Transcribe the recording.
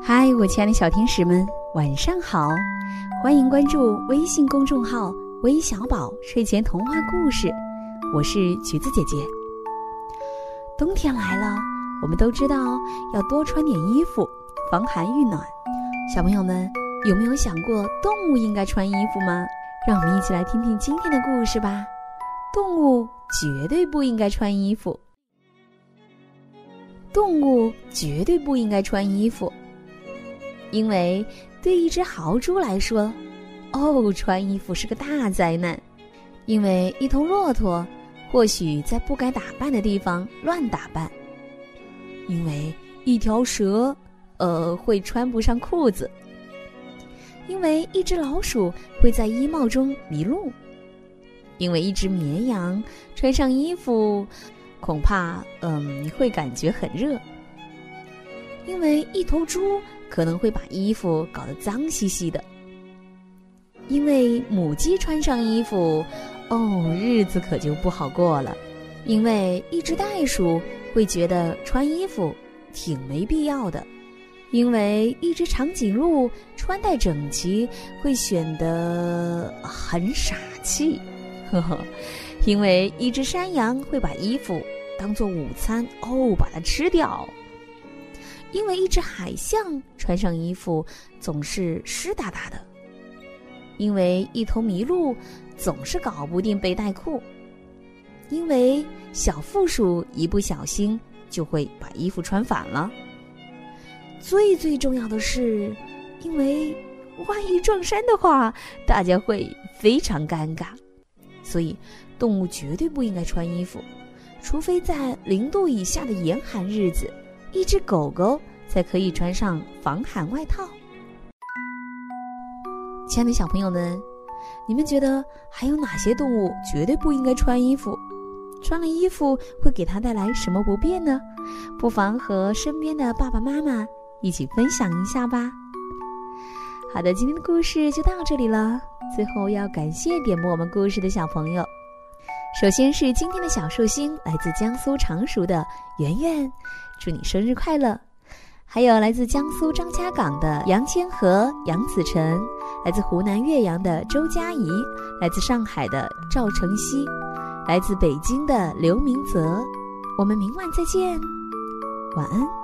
嗨，我亲爱的小天使们，晚上好！欢迎关注微信公众号“微小宝睡前童话故事”，我是橘子姐姐。冬天来了，我们都知道要多穿点衣服，防寒御暖。小朋友们有没有想过动物应该穿衣服吗？让我们一起来听听今天的故事吧。动物绝对不应该穿衣服。动物绝对不应该穿衣服，因为对一只豪猪来说，哦，穿衣服是个大灾难。因为一头骆驼或许在不该打扮的地方乱打扮；因为一条蛇，呃，会穿不上裤子；因为一只老鼠会在衣帽中迷路；因为一只绵羊穿上衣服。恐怕，嗯，你会感觉很热，因为一头猪可能会把衣服搞得脏兮兮的；因为母鸡穿上衣服，哦，日子可就不好过了；因为一只袋鼠会觉得穿衣服挺没必要的；因为一只长颈鹿穿戴整齐会显得很傻气。呵呵。因为一只山羊会把衣服当做午餐哦，把它吃掉；因为一只海象穿上衣服总是湿哒哒的；因为一头麋鹿总是搞不定背带裤；因为小负鼠一不小心就会把衣服穿反了。最最重要的是，因为万一撞衫的话，大家会非常尴尬。所以，动物绝对不应该穿衣服，除非在零度以下的严寒日子，一只狗狗才可以穿上防寒外套。亲爱的小朋友们，你们觉得还有哪些动物绝对不应该穿衣服？穿了衣服会给它带来什么不便呢？不妨和身边的爸爸妈妈一起分享一下吧。好的，今天的故事就到这里了。最后要感谢点播我们故事的小朋友，首先是今天的小寿星，来自江苏常熟的圆圆，祝你生日快乐！还有来自江苏张家港的杨千和、杨子晨，来自湖南岳阳的周佳怡，来自上海的赵晨曦，来自北京的刘明泽。我们明晚再见，晚安。